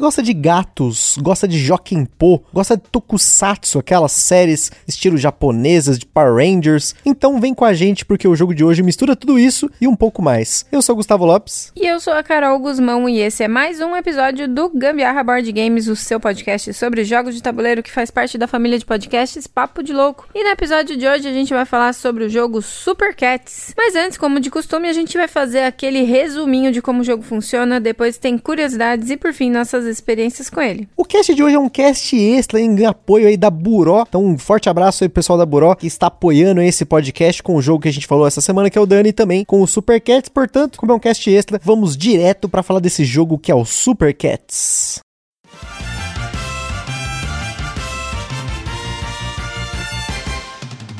Gosta de gatos, gosta de Jokenpô, gosta de Tokusatsu, aquelas séries estilo japonesas de Power Rangers? Então vem com a gente porque o jogo de hoje mistura tudo isso e um pouco mais. Eu sou o Gustavo Lopes. E eu sou a Carol Guzmão e esse é mais um episódio do Gambiarra Board Games, o seu podcast sobre jogos de tabuleiro que faz parte da família de podcasts Papo de Louco. E no episódio de hoje a gente vai falar sobre o jogo Super Cats. Mas antes, como de costume, a gente vai fazer aquele resuminho de como o jogo funciona, depois tem curiosidades e por fim nossas experiências com ele. O cast de hoje é um cast extra em apoio aí da Buró. Então um forte abraço aí pro pessoal da Buró que está apoiando esse podcast com o jogo que a gente falou essa semana, que é o Dani, e também com o Super Cats. Portanto, como é um cast extra, vamos direto para falar desse jogo que é o Super Cats.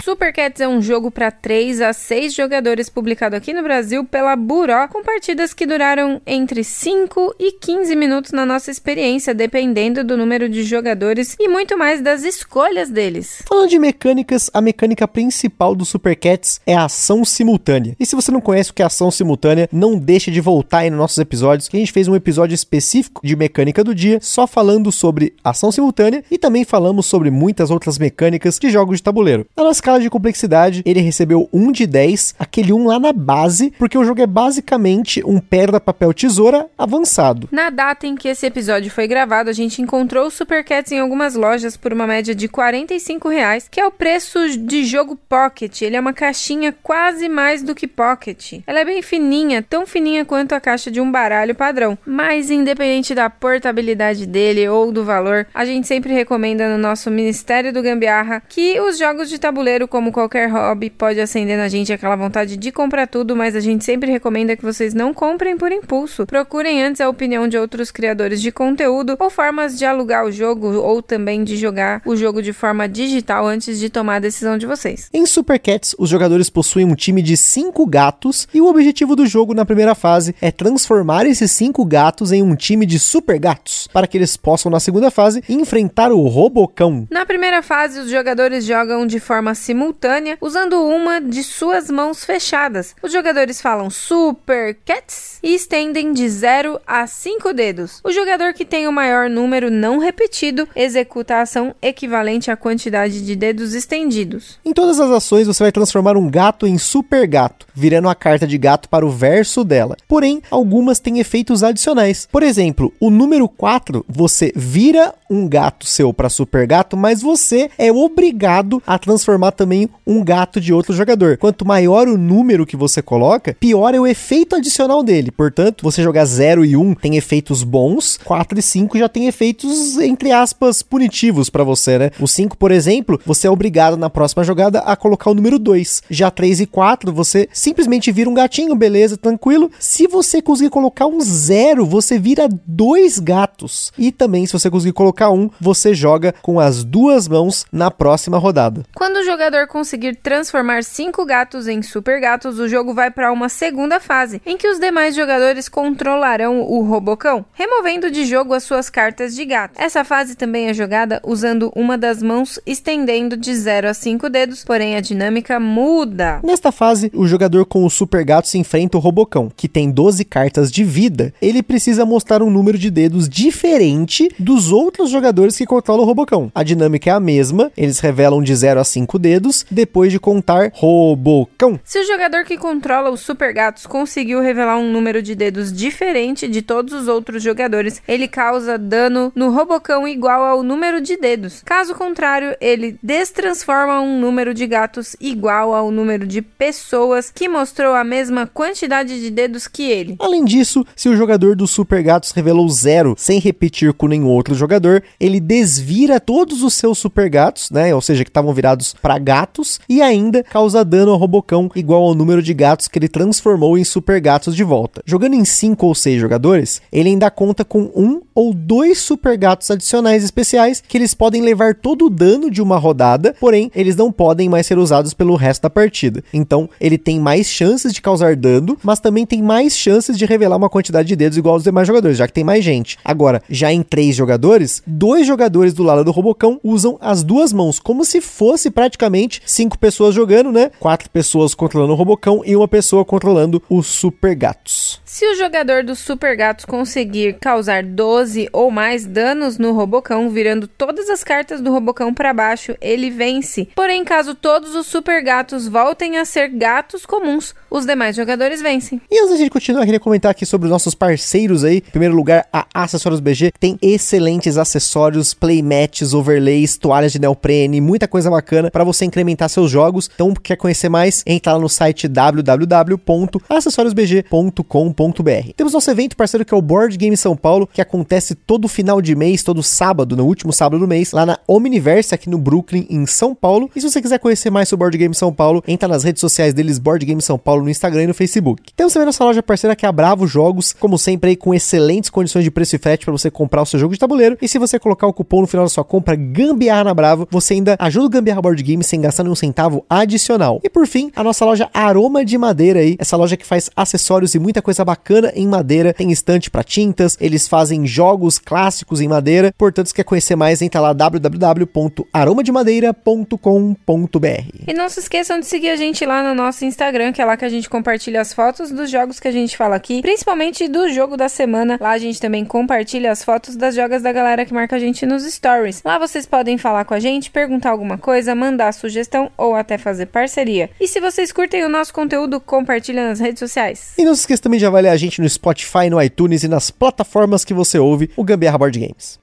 Super Cats é um jogo para 3 a 6 jogadores publicado aqui no Brasil pela Buró, com partidas que duraram entre 5 e 15 minutos na nossa experiência, dependendo do número de jogadores e muito mais das escolhas deles. Falando de mecânicas, a mecânica principal do Super Cats é a ação simultânea. E se você não conhece o que é ação simultânea, não deixe de voltar aí nos nossos episódios, que a gente fez um episódio específico de mecânica do dia, só falando sobre ação simultânea e também falamos sobre muitas outras mecânicas de jogos de tabuleiro. Nossa escala de complexidade, ele recebeu 1 de 10, aquele 1 lá na base, porque o jogo é basicamente um pedra, papel, tesoura avançado. Na data em que esse episódio foi gravado, a gente encontrou o Super Cats em algumas lojas por uma média de 45 reais, que é o preço de jogo Pocket. Ele é uma caixinha quase mais do que Pocket. Ela é bem fininha, tão fininha quanto a caixa de um baralho padrão. Mas independente da portabilidade dele ou do valor, a gente sempre recomenda no nosso Ministério do Gambiarra que os jogos de tabuleiro como qualquer hobby, pode acender na gente aquela vontade de comprar tudo, mas a gente sempre recomenda que vocês não comprem por impulso. Procurem antes a opinião de outros criadores de conteúdo ou formas de alugar o jogo ou também de jogar o jogo de forma digital antes de tomar a decisão de vocês. Em Super Cats, os jogadores possuem um time de 5 gatos e o objetivo do jogo na primeira fase é transformar esses 5 gatos em um time de super gatos, para que eles possam na segunda fase enfrentar o Robocão. Na primeira fase, os jogadores jogam de forma simultânea usando uma de suas mãos fechadas. Os jogadores falam Super Cats e estendem de 0 a 5 dedos. O jogador que tem o maior número não repetido executa a ação equivalente à quantidade de dedos estendidos. Em todas as ações, você vai transformar um gato em super gato, virando a carta de gato para o verso dela. Porém, algumas têm efeitos adicionais. Por exemplo, o número 4, você vira um gato seu para super gato, mas você é obrigado a transformar também um gato de outro jogador. Quanto maior o número que você coloca, pior é o efeito adicional dele. Portanto, você jogar 0 e 1 um, tem efeitos bons, 4 e 5 já tem efeitos, entre aspas, punitivos para você, né? O 5, por exemplo, você é obrigado na próxima jogada a colocar o número 2. Já 3 e 4, você simplesmente vira um gatinho, beleza, tranquilo. Se você conseguir colocar um 0, você vira dois gatos. E também, se você conseguir colocar um, você joga com as duas mãos na próxima rodada. Quando o jogador conseguir transformar cinco gatos em super gatos, o jogo vai para uma segunda fase, em que os demais jogadores controlarão o Robocão, removendo de jogo as suas cartas de gato. Essa fase também é jogada usando uma das mãos estendendo de 0 a 5 dedos, porém a dinâmica muda. Nesta fase, o jogador com o super gato se enfrenta o Robocão, que tem 12 cartas de vida. Ele precisa mostrar um número de dedos diferente dos outros jogadores que controlam o Robocão. A dinâmica é a mesma, eles revelam de 0 a 5 dedos, depois de contar Robocão. Se o jogador que controla os super gatos conseguiu revelar um número de dedos diferente de todos os outros jogadores, ele causa dano no Robocão igual ao número de dedos. Caso contrário, ele destransforma um número de gatos igual ao número de pessoas que mostrou a mesma quantidade de dedos que ele. Além disso, se o jogador dos super gatos revelou zero sem repetir com nenhum outro jogador, ele desvira todos os seus super gatos, né? Ou seja, que estavam virados para gatos e ainda causa dano ao Robocão igual ao número de gatos que ele transformou em super gatos de volta. Jogando em 5 ou 6 jogadores, ele ainda conta com um ou dois super gatos adicionais especiais que eles podem levar todo o dano de uma rodada, porém eles não podem mais ser usados pelo resto da partida. Então ele tem mais chances de causar dano, mas também tem mais chances de revelar uma quantidade de dedos igual aos demais jogadores, já que tem mais gente. Agora, já em três jogadores, dois jogadores do lado do Robocão usam as duas mãos, como se fosse praticamente cinco pessoas jogando, né? Quatro pessoas controlando o Robocão e uma pessoa controlando os Super Gatos. Se o jogador dos Super Gatos conseguir causar 12 ou mais danos no Robocão, virando todas as cartas do Robocão para baixo, ele vence. Porém, caso todos os Super Gatos voltem a ser gatos comuns, os demais jogadores vencem. E antes da gente continuar, queria comentar aqui sobre os nossos parceiros aí. Em primeiro lugar, a Acessórios BG tem excelentes acessórios, playmats, overlays, toalhas de neoprene, muita coisa bacana para você incrementar seus jogos. Então, quer conhecer mais? Entra lá no site www.acessoriosbg.com.br temos nosso evento parceiro que é o Board Game São Paulo, que acontece todo final de mês, todo sábado, no último sábado do mês, lá na Omniverse, aqui no Brooklyn, em São Paulo. E se você quiser conhecer mais sobre Board Game São Paulo, entra nas redes sociais deles, Board Game São Paulo, no Instagram e no Facebook. Temos também nossa loja parceira que é a Bravo Jogos, como sempre aí com excelentes condições de preço e frete para você comprar o seu jogo de tabuleiro. E se você colocar o cupom no final da sua compra, Gambiarra na Bravo, você ainda ajuda o Gambiarra Board Game sem gastar nenhum centavo adicional. E por fim, a nossa loja Aroma de Madeira aí, essa loja que faz acessórios e muita coisa bacana em madeira tem estante para tintas, eles fazem jogos clássicos em madeira. Portanto, se quer conhecer mais, entra lá www.aromademadeira.com.br. E não se esqueçam de seguir a gente lá no nosso Instagram, que é lá que a gente compartilha as fotos dos jogos que a gente fala aqui, principalmente do jogo da semana. Lá a gente também compartilha as fotos das jogas da galera que marca a gente nos stories. Lá vocês podem falar com a gente, perguntar alguma coisa, mandar sugestão ou até fazer parceria. E se vocês curtem o nosso conteúdo, compartilha nas redes sociais. E não se esqueça também de avaliar a gente no Spotify no iTunes e nas plataformas que você ouve o Gambiarra Board Games.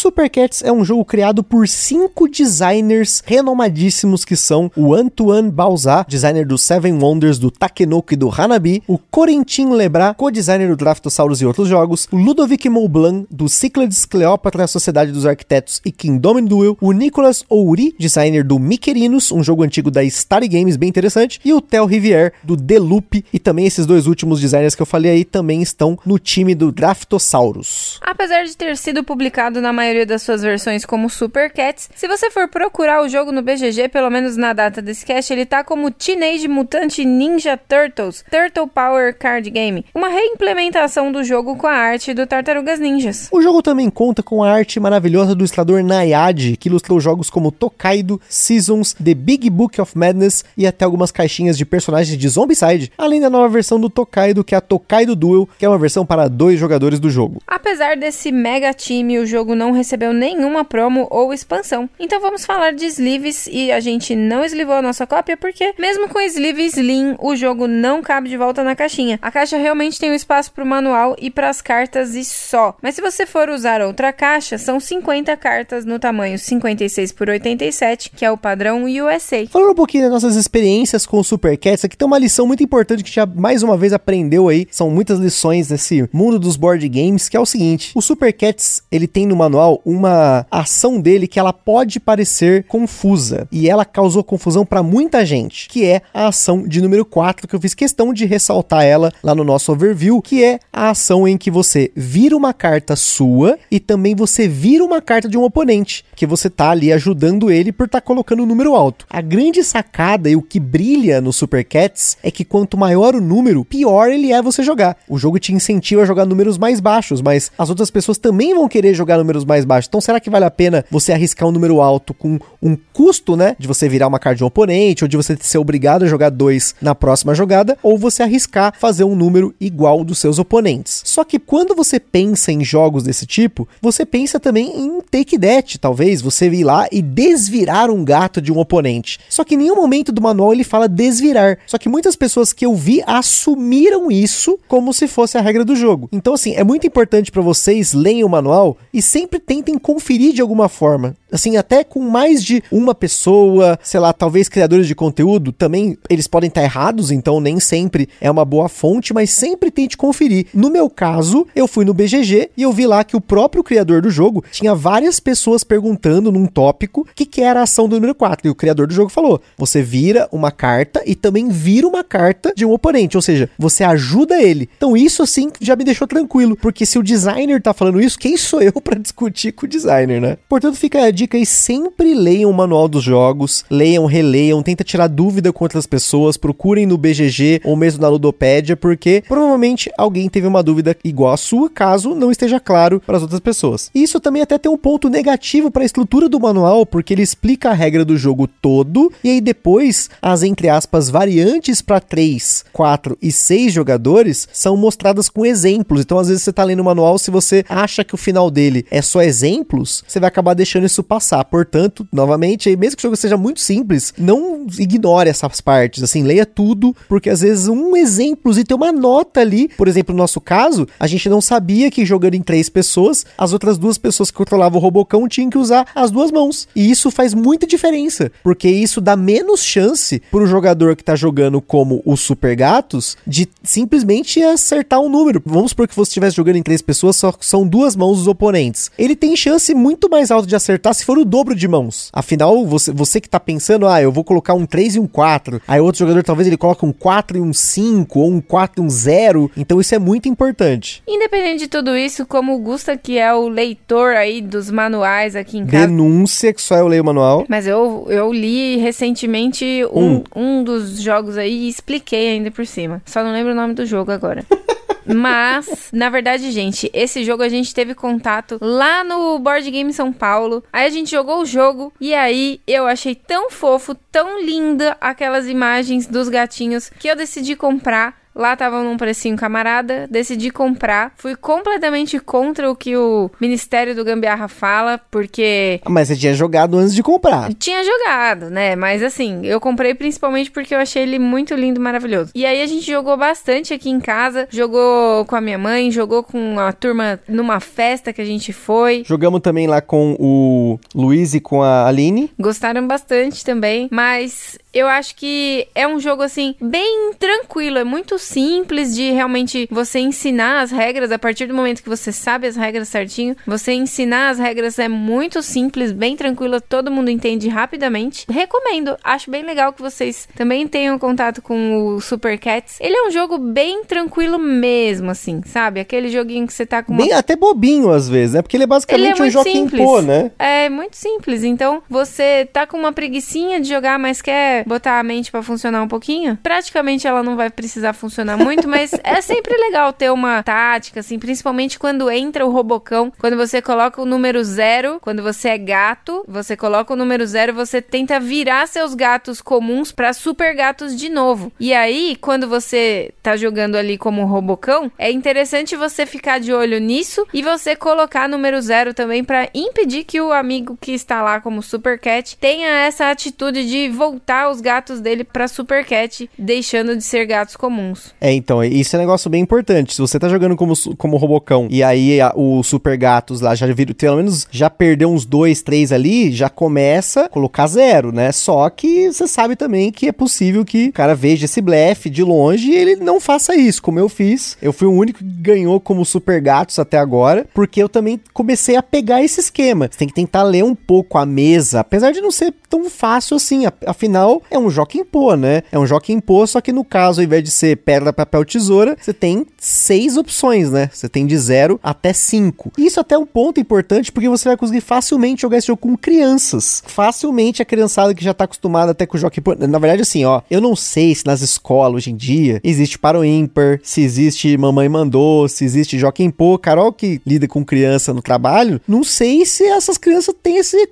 Super Cats é um jogo criado por cinco designers renomadíssimos que são o Antoine Balzat, designer do Seven Wonders, do Takenoko e do Hanabi, o Corentin Lebras, co-designer do Draftosaurus e outros jogos, o Ludovic Moublan, do Cyclades Cleópatra, Sociedade dos Arquitetos e Kingdom Duel, o Nicolas Ouri, designer do Miquerinos, um jogo antigo da Star Games bem interessante, e o Theo Rivière, do The Loop, e também esses dois últimos designers que eu falei aí também estão no time do Draftosaurus. Apesar de ter sido publicado na maioria das suas versões como Super Cats. Se você for procurar o jogo no BGG, pelo menos na data desse cast, ele tá como Teenage Mutant Ninja Turtles Turtle Power Card Game, uma reimplementação do jogo com a arte do Tartarugas Ninjas. O jogo também conta com a arte maravilhosa do ilustrador Nayade, que ilustrou jogos como Tokaido, Seasons, The Big Book of Madness e até algumas caixinhas de personagens de Zombicide, além da nova versão do Tokaido, que é a Tokaido Duel, que é uma versão para dois jogadores do jogo. Apesar desse mega time, o jogo não recebeu nenhuma promo ou expansão. Então vamos falar de sleeves e a gente não eslivou a nossa cópia porque mesmo com sleeve slim, o jogo não cabe de volta na caixinha. A caixa realmente tem um espaço para o manual e para as cartas e só. Mas se você for usar outra caixa, são 50 cartas no tamanho 56 por 87, que é o padrão USA. Falando um pouquinho das nossas experiências com o Super Cats, aqui tem uma lição muito importante que já mais uma vez aprendeu aí. São muitas lições nesse mundo dos board games, que é o seguinte: o Super Cats, ele tem no manual uma ação dele que ela pode parecer confusa e ela causou confusão para muita gente, que é a ação de número 4 que eu fiz questão de ressaltar ela lá no nosso overview, que é a ação em que você vira uma carta sua e também você vira uma carta de um oponente, que você tá ali ajudando ele por estar tá colocando o um número alto. A grande sacada e o que brilha no Super Cats é que quanto maior o número, pior ele é você jogar. O jogo te incentiva a jogar números mais baixos, mas as outras pessoas também vão querer jogar números mais baixo. Então será que vale a pena você arriscar um número alto com um custo, né? De você virar uma carta de um oponente, ou de você ser obrigado a jogar dois na próxima jogada, ou você arriscar fazer um número igual dos seus oponentes. Só que quando você pensa em jogos desse tipo, você pensa também em take that, talvez, você vir lá e desvirar um gato de um oponente. Só que em nenhum momento do manual ele fala desvirar. Só que muitas pessoas que eu vi assumiram isso como se fosse a regra do jogo. Então, assim, é muito importante para vocês leiam o manual e sempre tentem conferir de alguma forma. Assim, até com mais de uma pessoa, sei lá, talvez criadores de conteúdo, também eles podem estar errados, então nem sempre é uma boa fonte, mas sempre tente conferir. No meu caso, eu fui no BGG e eu vi lá que o próprio criador do jogo tinha várias pessoas perguntando num tópico o que, que era a ação do número 4. E o criador do jogo falou: você vira uma carta e também vira uma carta de um oponente, ou seja, você ajuda ele. Então isso assim já me deixou tranquilo, porque se o designer tá falando isso, quem sou eu para discutir com o designer, né? Portanto, fica a dica aí, sempre leiam o manual dos jogos, leiam, releiam, tenta tirar dúvida com outras pessoas, procurem no BGG ou mesmo na Ludopédia, porque provavelmente alguém teve uma dúvida igual a sua, caso não esteja claro para as outras pessoas. Isso também até tem um ponto negativo para a estrutura do manual, porque ele explica a regra do jogo todo e aí depois as entre aspas variantes para 3, 4 e 6 jogadores são mostradas com exemplos. Então às vezes você tá lendo o manual, se você acha que o final dele é só exemplos, você vai acabar deixando isso passar. Portanto, novamente, mesmo que o jogo seja muito simples, não ignore essas partes, assim, leia tudo, porque às vezes um exemplo e tem uma nota ali, por exemplo, no nosso caso, a gente não sabia que jogando em três pessoas, as outras duas pessoas que controlavam o Robocão tinham que usar as duas mãos. E isso faz muita diferença, porque isso dá menos chance pro jogador que tá jogando como o Super Gatos de simplesmente acertar um número. Vamos supor que você estivesse jogando em três pessoas, só são duas mãos dos oponentes. Ele tem chance muito mais alta de acertar se for o dobro de mãos. Afinal, você, você que tá pensando, ah, eu vou colocar um 3 e um 4. Aí outro jogador talvez ele coloque um 4 e um 5, ou um 4 e um 0. Então isso é muito importante. Independente de tudo isso, como o Gusta, que é o leitor aí dos manuais aqui em casa. Denúncia que só eu leio o manual. Mas eu, eu li recentemente um, um. um dos jogos aí e expliquei ainda por cima. Só não lembro o nome do jogo agora. Mas, na verdade, gente, esse jogo a gente teve contato lá no Board Game São Paulo. Aí a gente jogou o jogo e aí eu achei tão fofo, tão linda aquelas imagens dos gatinhos que eu decidi comprar. Lá tava num precinho camarada, decidi comprar. Fui completamente contra o que o Ministério do Gambiarra fala, porque. Mas você tinha jogado antes de comprar. Tinha jogado, né? Mas assim, eu comprei principalmente porque eu achei ele muito lindo, maravilhoso. E aí a gente jogou bastante aqui em casa, jogou com a minha mãe, jogou com a turma numa festa que a gente foi. Jogamos também lá com o Luiz e com a Aline. Gostaram bastante também, mas eu acho que é um jogo assim bem tranquilo, é muito simples de realmente você ensinar as regras a partir do momento que você sabe as regras certinho. Você ensinar as regras é muito simples, bem tranquilo, todo mundo entende rapidamente. Recomendo, acho bem legal que vocês também tenham contato com o Super Cats. Ele é um jogo bem tranquilo mesmo, assim, sabe? Aquele joguinho que você tá com uma... Bem até bobinho às vezes, né? Porque ele é basicamente ele é um jogo em pô, né? É muito simples. Então, você tá com uma preguiçinha de jogar, mas quer botar a mente para funcionar um pouquinho, praticamente ela não vai precisar funcionar muito, mas é sempre legal ter uma tática, assim, principalmente quando entra o robocão, quando você coloca o número zero, quando você é gato, você coloca o número zero, você tenta virar seus gatos comuns para super gatos de novo. E aí, quando você tá jogando ali como robocão, é interessante você ficar de olho nisso e você colocar número zero também para impedir que o amigo que está lá como super cat tenha essa atitude de voltar os gatos dele para Super Cat, deixando de ser gatos comuns. É, então, isso é um negócio bem importante. Se você tá jogando como, como Robocão e aí a, o Super Gatos lá já viram, pelo menos já perdeu uns dois, três ali, já começa a colocar zero, né? Só que você sabe também que é possível que o cara veja esse blefe de longe e ele não faça isso, como eu fiz. Eu fui o único que ganhou como Super Gatos até agora, porque eu também comecei a pegar esse esquema. Você tem que tentar ler um pouco a mesa, apesar de não ser tão fácil assim. Afinal, é um em pô, né? É um em pô, só que no caso, ao invés de ser pedra, papel, tesoura, você tem seis opções, né? Você tem de zero até cinco. Isso até é um ponto importante, porque você vai conseguir facilmente jogar esse jogo com crianças. Facilmente a criançada que já tá acostumada até com o em pô. Na verdade, assim, ó, eu não sei se nas escolas hoje em dia existe para o ímpar, se existe mamãe mandou, se existe Joaquim Pô, Carol que lida com criança no trabalho, não sei se essas crianças têm esse,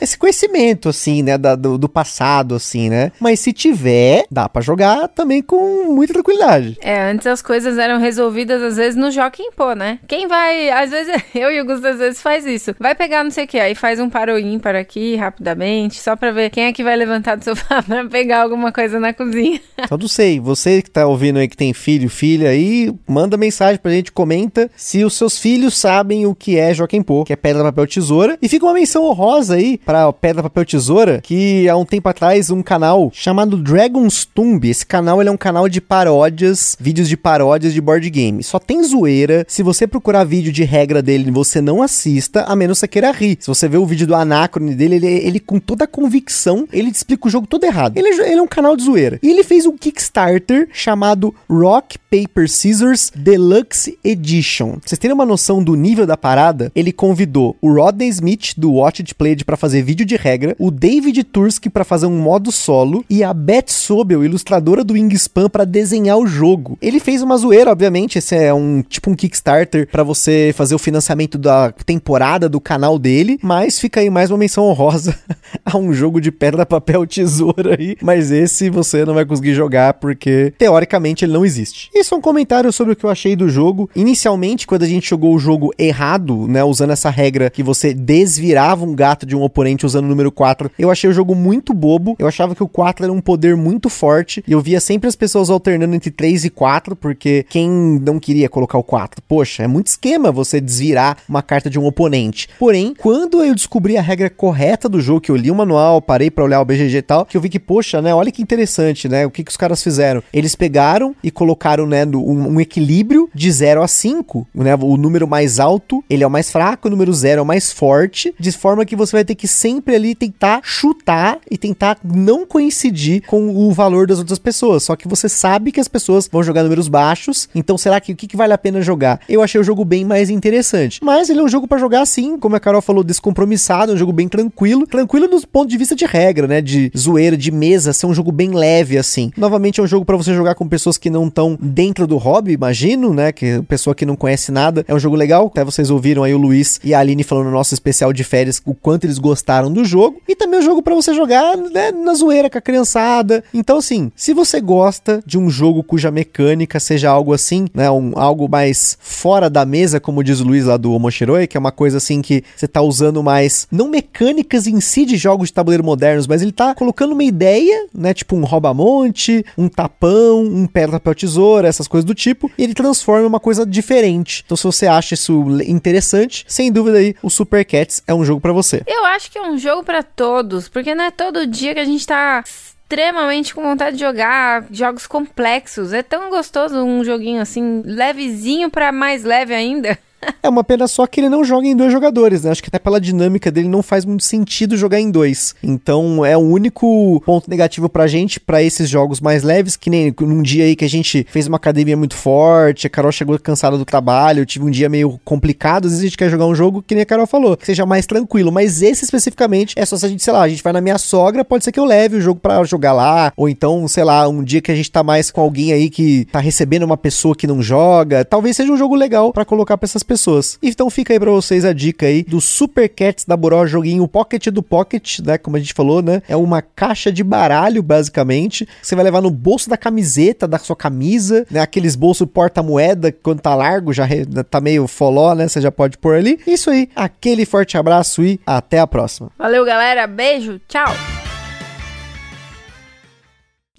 esse conhecimento, assim, né, da, do, do passado, assim, assim, né? Mas se tiver, dá para jogar também com muita tranquilidade. É, antes as coisas eram resolvidas às vezes no Joaquim Pô, né? Quem vai, às vezes eu e o Gusto às vezes faz isso. Vai pegar não sei o que, aí faz um para para aqui rapidamente, só para ver quem é que vai levantar do sofá para pegar alguma coisa na cozinha. Só não sei, você que tá ouvindo aí que tem filho, filha aí, manda mensagem pra gente, comenta se os seus filhos sabem o que é Joaquim Pô, que é pedra, papel, tesoura. E fica uma menção honrosa aí pra pedra, papel, tesoura, que há um tempo atrás um canal chamado Dragon's Tomb, esse canal ele é um canal de paródias, vídeos de paródias de board game. Só tem zoeira. Se você procurar vídeo de regra dele, você não assista, a menos você queira rir. Se você ver o vídeo do Anacrone dele, ele, ele com toda a convicção, ele explica o jogo todo errado. Ele, é, ele é um canal de zoeira. E ele fez um Kickstarter chamado Rock Paper Scissors Deluxe Edition. Vocês terem uma noção do nível da parada, ele convidou o Rodney Smith do Watch It Played para fazer vídeo de regra, o David Tursky para fazer um modo solo e a Beth Sobel, ilustradora do Wingspan, para desenhar o jogo. Ele fez uma zoeira, obviamente, esse é um tipo um Kickstarter para você fazer o financiamento da temporada do canal dele, mas fica aí mais uma menção honrosa a um jogo de pedra, papel, tesoura aí, mas esse você não vai conseguir jogar porque teoricamente ele não existe. Isso é um comentário sobre o que eu achei do jogo. Inicialmente, quando a gente jogou o jogo errado, né, usando essa regra que você desvirava um gato de um oponente usando o número 4, eu achei o jogo muito bobo. Eu achava que o 4 era um poder muito forte e eu via sempre as pessoas alternando entre 3 e 4, porque quem não queria colocar o 4? Poxa, é muito esquema você desvirar uma carta de um oponente. Porém, quando eu descobri a regra correta do jogo, que eu li o manual, parei para olhar o BGG e tal, que eu vi que, poxa, né, olha que interessante, né? O que, que os caras fizeram? Eles pegaram e colocaram, né, um, um equilíbrio de 0 a 5, né? O número mais alto, ele é o mais fraco, o número 0 é o mais forte, de forma que você vai ter que sempre ali tentar chutar e tentar não coincidir com o valor das outras pessoas. Só que você sabe que as pessoas vão jogar números baixos, então será que o que, que vale a pena jogar? Eu achei o jogo bem mais interessante. Mas ele é um jogo para jogar assim, como a Carol falou, descompromissado, é um jogo bem tranquilo. Tranquilo do ponto de vista de regra, né? De zoeira, de mesa, ser um jogo bem leve assim. Novamente é um jogo para você jogar com pessoas que não estão dentro do hobby, imagino, né? Que pessoa que não conhece nada. É um jogo legal. Até vocês ouviram aí o Luiz e a Aline falando no nosso especial de férias o quanto eles gostaram do jogo. E também é um jogo para você jogar né, na com a criançada. Então, assim, se você gosta de um jogo cuja mecânica seja algo assim, né? Um, algo mais fora da mesa, como diz o Luiz lá do Omoshiroi, que é uma coisa assim que você tá usando mais, não mecânicas em si de jogos de tabuleiro modernos, mas ele tá colocando uma ideia, né? Tipo um rouba-monte, um tapão, um pedra, papel, tesoura, essas coisas do tipo, e ele transforma uma coisa diferente. Então, se você acha isso interessante, sem dúvida aí, o Super Cats é um jogo para você. Eu acho que é um jogo para todos, porque não é todo dia que a gente tá extremamente com vontade de jogar jogos complexos. É tão gostoso um joguinho assim, levezinho para mais leve ainda. É uma pena só que ele não joga em dois jogadores, né? Acho que até pela dinâmica dele não faz muito sentido jogar em dois. Então é o único ponto negativo pra gente, para esses jogos mais leves, que nem num dia aí que a gente fez uma academia muito forte, a Carol chegou cansada do trabalho, eu tive um dia meio complicado, às vezes a gente quer jogar um jogo que nem a Carol falou, que seja mais tranquilo, mas esse especificamente é só se a gente, sei lá, a gente vai na minha sogra, pode ser que eu leve o jogo para jogar lá, ou então, sei lá, um dia que a gente tá mais com alguém aí que tá recebendo uma pessoa que não joga, talvez seja um jogo legal para colocar para essas pessoas. Então fica aí pra vocês a dica aí do Super Cats da Boró, joguinho Pocket do Pocket, né? Como a gente falou, né? É uma caixa de baralho, basicamente. Você vai levar no bolso da camiseta, da sua camisa, né? Aqueles bolsos porta-moeda, quando tá largo, já tá meio foló, né? Você já pode pôr ali. Isso aí, aquele forte abraço e até a próxima. Valeu, galera. Beijo. Tchau.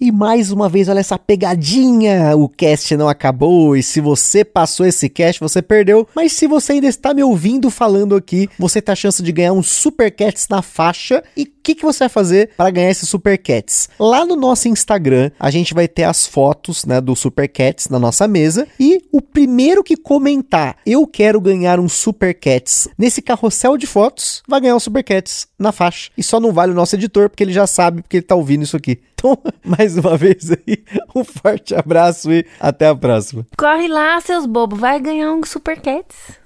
E mais uma vez, olha essa pegadinha! O cast não acabou e se você passou esse cast, você perdeu. Mas se você ainda está me ouvindo falando aqui, você tem a chance de ganhar um Super Cats na faixa. E o que, que você vai fazer para ganhar esse Super Cats? Lá no nosso Instagram, a gente vai ter as fotos né, do Super Cats na nossa mesa. E o primeiro que comentar, eu quero ganhar um Super Cats nesse carrossel de fotos, vai ganhar o Super Cats na faixa. E só não vale o nosso editor, porque ele já sabe, porque ele tá ouvindo isso aqui. Então, mais uma vez aí, um forte abraço e até a próxima. Corre lá, seus bobos, vai ganhar um Super Cats.